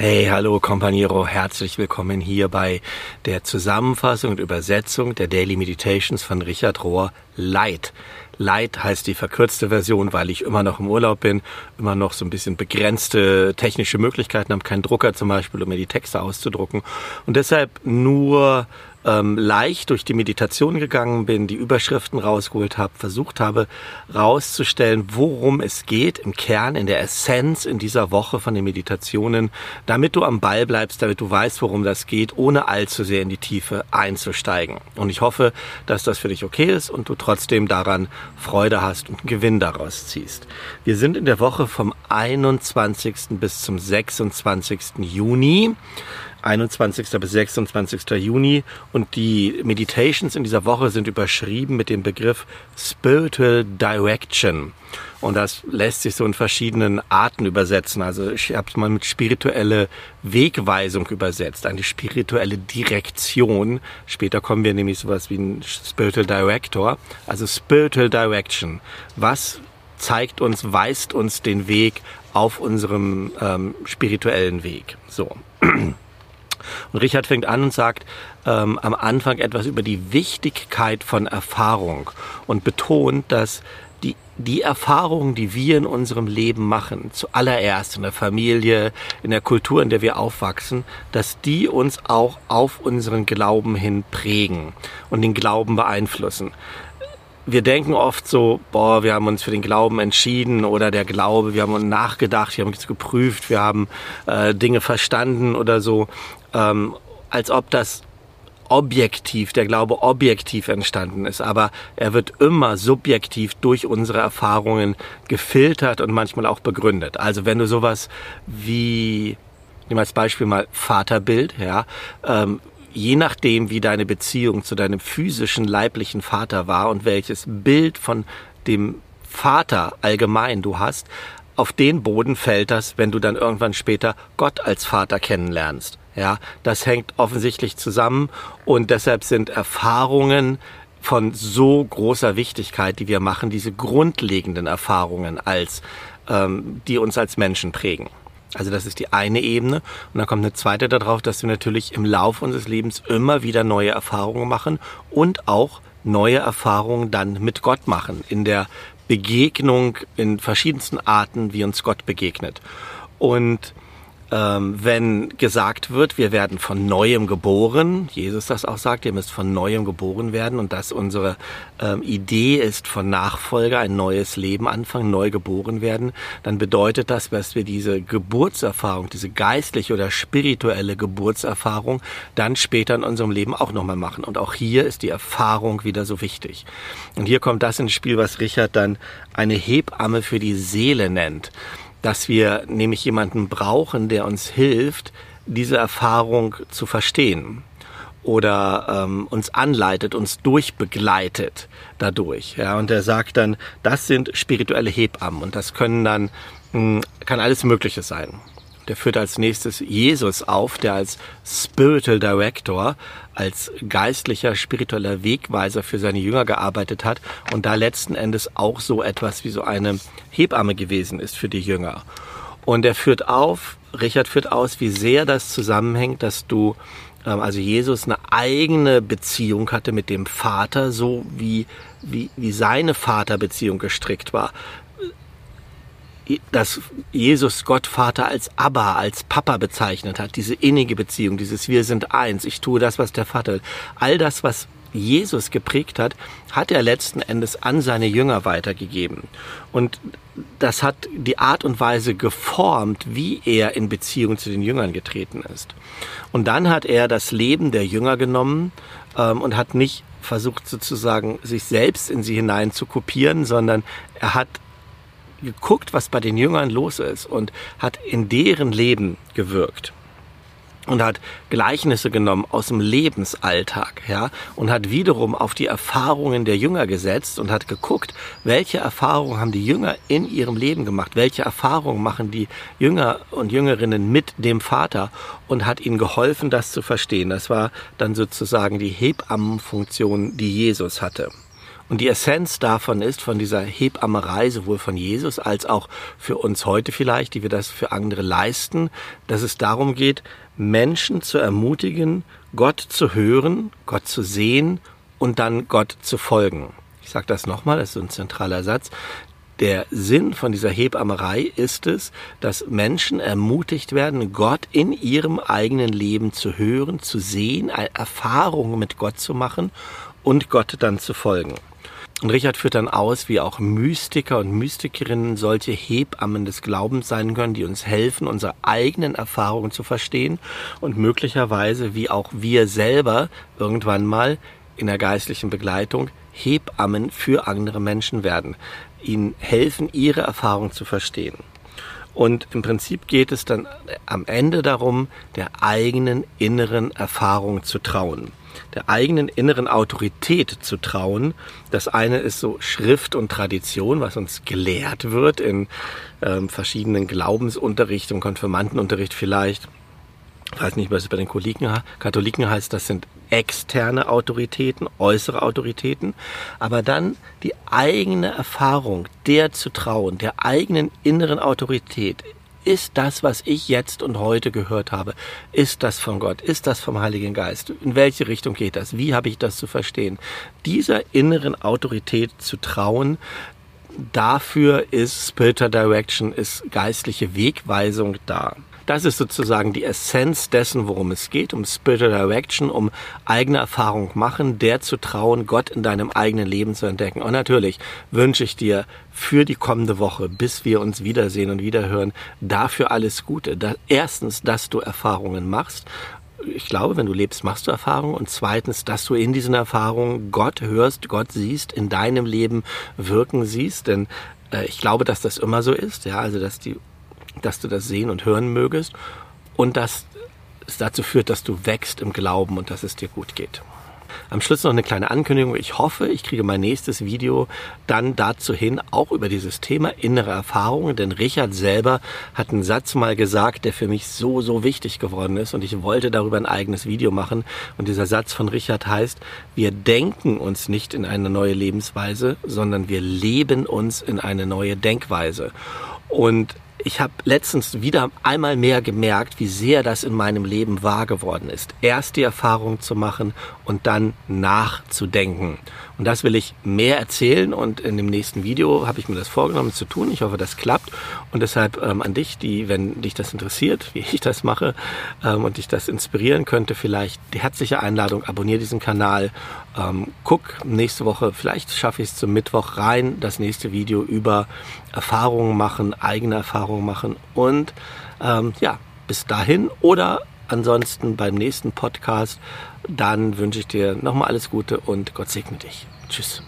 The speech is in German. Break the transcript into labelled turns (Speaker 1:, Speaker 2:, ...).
Speaker 1: Hey, hallo Companiero, herzlich willkommen hier bei der Zusammenfassung und Übersetzung der Daily Meditations von Richard Rohr Light. Light heißt die verkürzte Version, weil ich immer noch im Urlaub bin, immer noch so ein bisschen begrenzte technische Möglichkeiten habe, keinen Drucker zum Beispiel, um mir die Texte auszudrucken und deshalb nur ähm, leicht durch die Meditation gegangen bin, die Überschriften rausgeholt habe, versucht habe rauszustellen, worum es geht im Kern, in der Essenz in dieser Woche von den Meditationen, damit du am Ball bleibst, damit du weißt, worum das geht, ohne allzu sehr in die Tiefe einzusteigen. Und ich hoffe, dass das für dich okay ist und du trotzdem daran Freude hast und einen Gewinn daraus ziehst. Wir sind in der Woche vom 21. bis zum 26. Juni. 21. bis 26. Juni und die Meditations in dieser Woche sind überschrieben mit dem Begriff Spiritual Direction. Und das lässt sich so in verschiedenen Arten übersetzen. Also ich habe es mal mit spirituelle Wegweisung übersetzt, eine spirituelle Direktion. Später kommen wir nämlich sowas wie ein Spiritual Director. Also Spiritual Direction. Was zeigt uns, weist uns den Weg auf unserem ähm, spirituellen Weg. So. Und Richard fängt an und sagt ähm, am Anfang etwas über die Wichtigkeit von Erfahrung und betont, dass die, die Erfahrungen, die wir in unserem Leben machen, zuallererst in der Familie, in der Kultur, in der wir aufwachsen, dass die uns auch auf unseren Glauben hin prägen und den Glauben beeinflussen wir denken oft so, boah, wir haben uns für den Glauben entschieden oder der Glaube, wir haben uns nachgedacht, wir haben uns geprüft, wir haben äh, Dinge verstanden oder so ähm, als ob das objektiv, der Glaube objektiv entstanden ist, aber er wird immer subjektiv durch unsere Erfahrungen gefiltert und manchmal auch begründet. Also wenn du sowas wie, nehmen als Beispiel mal Vaterbild, ja, ähm, je nachdem, wie deine Beziehung zu deinem physischen, leiblichen Vater war und welches Bild von dem Vater allgemein du hast, auf den Boden fällt das, wenn du dann irgendwann später Gott als Vater kennenlernst. Ja, das hängt offensichtlich zusammen und deshalb sind Erfahrungen von so großer Wichtigkeit, die wir machen, diese grundlegenden Erfahrungen als, ähm, die uns als Menschen prägen. Also das ist die eine Ebene. Und dann kommt eine zweite darauf, dass wir natürlich im Laufe unseres Lebens immer wieder neue Erfahrungen machen und auch neue Erfahrungen dann mit Gott machen, in der Begegnung in verschiedensten Arten, wie uns Gott begegnet. Und ähm, wenn gesagt wird, wir werden von neuem geboren, Jesus das auch sagt, ihr müsst von neuem geboren werden und dass unsere ähm, Idee ist von Nachfolger, ein neues Leben anfangen, neu geboren werden, dann bedeutet das, dass wir diese Geburtserfahrung, diese geistliche oder spirituelle Geburtserfahrung dann später in unserem Leben auch nochmal machen. Und auch hier ist die Erfahrung wieder so wichtig. Und hier kommt das ins Spiel, was Richard dann eine Hebamme für die Seele nennt dass wir nämlich jemanden brauchen, der uns hilft, diese Erfahrung zu verstehen oder ähm, uns anleitet, uns durchbegleitet dadurch. Ja, und er sagt dann, das sind spirituelle Hebammen und das können dann mh, hm, kann alles Mögliche sein. Der führt als nächstes Jesus auf, der als Spiritual Director, als geistlicher, spiritueller Wegweiser für seine Jünger gearbeitet hat und da letzten Endes auch so etwas wie so eine Hebamme gewesen ist für die Jünger. Und er führt auf, Richard führt aus, wie sehr das zusammenhängt, dass du ähm, also Jesus eine eigene Beziehung hatte mit dem Vater, so wie, wie, wie seine Vaterbeziehung gestrickt war dass Jesus Gott Vater als Abba, als Papa bezeichnet hat, diese innige Beziehung, dieses Wir sind eins, ich tue das, was der Vater will. All das, was Jesus geprägt hat, hat er letzten Endes an seine Jünger weitergegeben. Und das hat die Art und Weise geformt, wie er in Beziehung zu den Jüngern getreten ist. Und dann hat er das Leben der Jünger genommen ähm, und hat nicht versucht sozusagen sich selbst in sie hinein zu kopieren, sondern er hat geguckt, was bei den Jüngern los ist und hat in deren Leben gewirkt und hat Gleichnisse genommen aus dem Lebensalltag, ja, und hat wiederum auf die Erfahrungen der Jünger gesetzt und hat geguckt, welche Erfahrungen haben die Jünger in ihrem Leben gemacht, welche Erfahrungen machen die Jünger und Jüngerinnen mit dem Vater und hat ihnen geholfen, das zu verstehen. Das war dann sozusagen die Hebammenfunktion, die Jesus hatte. Und die Essenz davon ist, von dieser Hebammerei, sowohl von Jesus als auch für uns heute vielleicht, die wir das für andere leisten, dass es darum geht, Menschen zu ermutigen, Gott zu hören, Gott zu sehen und dann Gott zu folgen. Ich sage das nochmal, das ist ein zentraler Satz. Der Sinn von dieser Hebammerei ist es, dass Menschen ermutigt werden, Gott in ihrem eigenen Leben zu hören, zu sehen, Erfahrungen mit Gott zu machen und Gott dann zu folgen. Und Richard führt dann aus, wie auch Mystiker und Mystikerinnen solche Hebammen des Glaubens sein können, die uns helfen, unsere eigenen Erfahrungen zu verstehen und möglicherweise, wie auch wir selber irgendwann mal in der geistlichen Begleitung Hebammen für andere Menschen werden, ihnen helfen, ihre Erfahrung zu verstehen. Und im Prinzip geht es dann am Ende darum, der eigenen inneren Erfahrung zu trauen der eigenen inneren Autorität zu trauen. Das eine ist so Schrift und Tradition, was uns gelehrt wird in ähm, verschiedenen Glaubensunterricht und Konfirmandenunterricht vielleicht. Ich weiß nicht, was es bei den Katholiken heißt, das sind externe Autoritäten, äußere Autoritäten, aber dann die eigene Erfahrung, der zu trauen, der eigenen inneren Autorität, ist das, was ich jetzt und heute gehört habe, ist das von Gott? Ist das vom Heiligen Geist? In welche Richtung geht das? Wie habe ich das zu verstehen? Dieser inneren Autorität zu trauen, dafür ist Spiritual Direction, ist geistliche Wegweisung da. Das ist sozusagen die Essenz dessen, worum es geht, um Spiritual Direction, um eigene Erfahrung machen, der zu trauen, Gott in deinem eigenen Leben zu entdecken. Und natürlich wünsche ich dir für die kommende Woche, bis wir uns wiedersehen und wiederhören, dafür alles Gute. Da, erstens, dass du Erfahrungen machst ich glaube, wenn du lebst, machst du Erfahrungen. Und zweitens, dass du in diesen Erfahrungen Gott hörst, Gott siehst, in deinem Leben wirken siehst. Denn äh, ich glaube, dass das immer so ist. Ja, also, dass die dass du das sehen und hören mögest und dass es dazu führt, dass du wächst im Glauben und dass es dir gut geht. Am Schluss noch eine kleine Ankündigung. Ich hoffe, ich kriege mein nächstes Video dann dazu hin, auch über dieses Thema innere Erfahrungen. Denn Richard selber hat einen Satz mal gesagt, der für mich so, so wichtig geworden ist. Und ich wollte darüber ein eigenes Video machen. Und dieser Satz von Richard heißt, wir denken uns nicht in eine neue Lebensweise, sondern wir leben uns in eine neue Denkweise. Und ich habe letztens wieder einmal mehr gemerkt, wie sehr das in meinem Leben wahr geworden ist. Erst die Erfahrung zu machen und dann nachzudenken. Und das will ich mehr erzählen und in dem nächsten Video habe ich mir das vorgenommen zu tun. Ich hoffe, das klappt. Und deshalb ähm, an dich, die, wenn dich das interessiert, wie ich das mache ähm, und dich das inspirieren könnte, vielleicht die herzliche Einladung, abonniere diesen Kanal. Ähm, guck nächste Woche, vielleicht schaffe ich es zum Mittwoch rein, das nächste Video über Erfahrungen machen, eigene Erfahrungen machen und ähm, ja, bis dahin oder ansonsten beim nächsten Podcast, dann wünsche ich dir nochmal alles Gute und Gott segne dich. Tschüss.